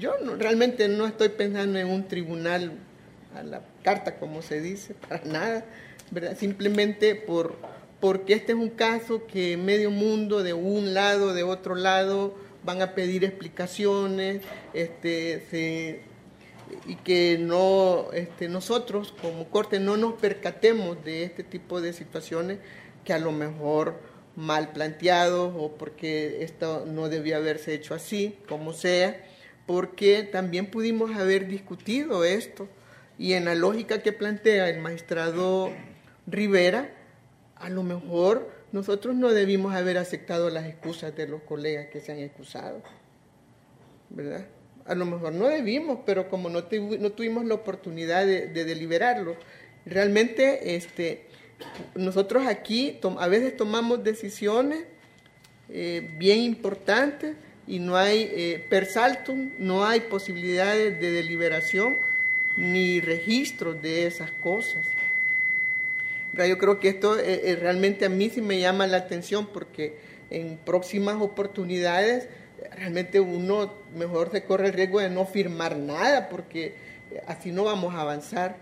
yo realmente no estoy pensando en un tribunal a la carta, como se dice, para nada, ¿verdad? Simplemente por, porque este es un caso que medio mundo, de un lado, de otro lado, van a pedir explicaciones, este, y que no, este, nosotros como corte no nos percatemos de este tipo de situaciones que a lo mejor mal planteados o porque esto no debía haberse hecho así, como sea, porque también pudimos haber discutido esto y en la lógica que plantea el magistrado Rivera, a lo mejor nosotros no debimos haber aceptado las excusas de los colegas que se han excusado, ¿verdad? A lo mejor no debimos, pero como no, tuvimos la oportunidad de, deliberarlo, realmente este, nosotros aquí a veces tomamos decisiones eh, bien importantes y no hay eh, per saltum, no hay posibilidades de deliberación ni registros de esas cosas. Yo creo que esto eh, realmente a mí sí me llama la atención porque en próximas oportunidades realmente uno mejor se corre el riesgo de no firmar nada porque así no vamos a avanzar.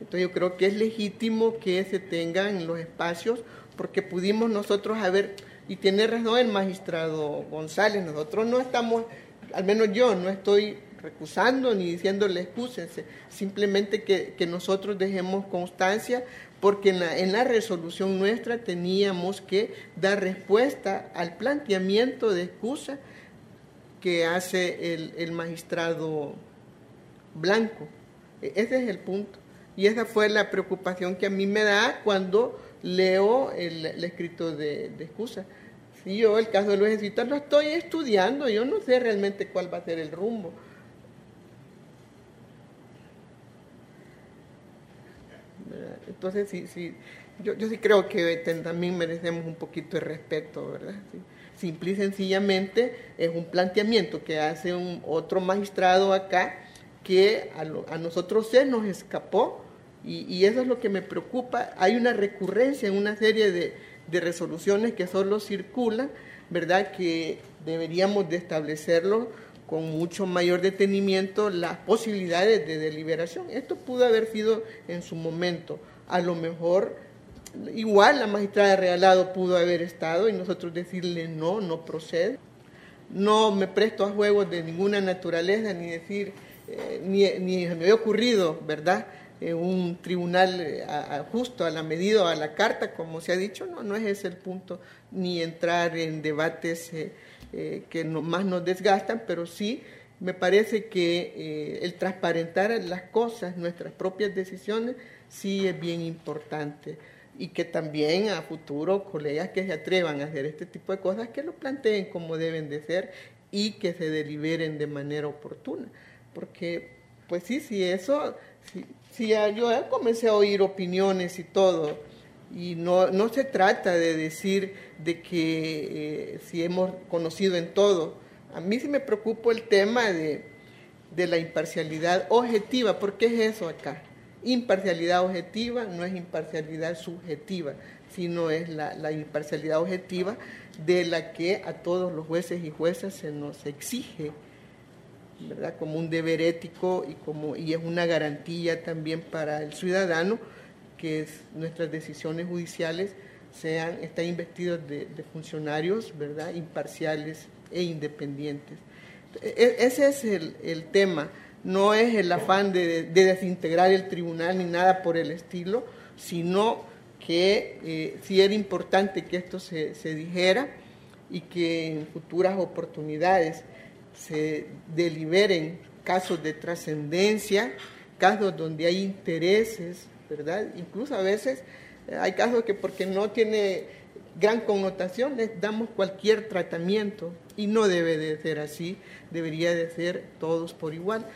Entonces yo creo que es legítimo que se tengan los espacios porque pudimos nosotros haber, y tiene razón el magistrado González, nosotros no estamos, al menos yo no estoy recusando ni diciéndole excúsense, simplemente que, nosotros dejemos constancia porque en la, en la, resolución nuestra teníamos que dar respuesta al planteamiento de excusa que hace el, el magistrado Blanco. E, ese es el punto. Y esa fue la preocupación que a mí me da cuando leo el, escrito de, excusa. Si yo el caso de los ejércitos lo estoy estudiando, yo no sé realmente cuál va a ser el rumbo. Entonces, sí, sí, yo, sí creo que también merecemos un poquito de respeto, ¿verdad? Simple y sencillamente es un planteamiento que hace un otro magistrado acá que a nosotros se nos escapó y, eso es lo que me preocupa. Hay una recurrencia en una serie de, resoluciones que solo circulan, ¿verdad? Que deberíamos de establecerlo con mucho mayor detenimiento las posibilidades de deliberación. Esto pudo haber sido en su momento. A lo mejor igual la magistrada Realado pudo haber estado y nosotros decirle no, no procede. No me presto a juegos de ninguna naturaleza, ni decir, eh, ni, ni me había ocurrido, ¿verdad? Eh, un tribunal eh, justo a la medida, a la carta, como se ha dicho, no, no es ese el punto, ni entrar en debates eh, que más nos desgastan, pero sí me parece que el transparentar las cosas, nuestras propias decisiones, sí es bien importante y que también a futuro colegas que se atrevan a hacer este tipo de cosas, que lo planteen como deben de ser y que se deliberen de manera oportuna. Porque, pues sí, sí, eso, Sí, yo comencé a oír opiniones y todo, y no, no se trata de decir de que eh, si hemos conocido en todo. A mí sí me preocupa el tema de, de la imparcialidad objetiva, porque es eso acá. Imparcialidad objetiva no es imparcialidad subjetiva, sino es la, la, imparcialidad objetiva de la que a todos los jueces y juezas se nos exige ¿verdad? como un deber ético y, como, y es una garantía también para el ciudadano que nuestras decisiones judiciales sean, están investidos de, funcionarios ¿verdad? imparciales e independientes. E, ese es el, tema, no es el afán de, desintegrar el tribunal ni nada por el estilo, sino que eh, sí era importante que esto se, se dijera y que en futuras oportunidades se deliberen casos de trascendencia, casos donde hay intereses, ¿verdad? Incluso a veces eh, hay casos que porque no tiene gran connotación les damos cualquier tratamiento y no debe de ser así, debería de ser todos por igual.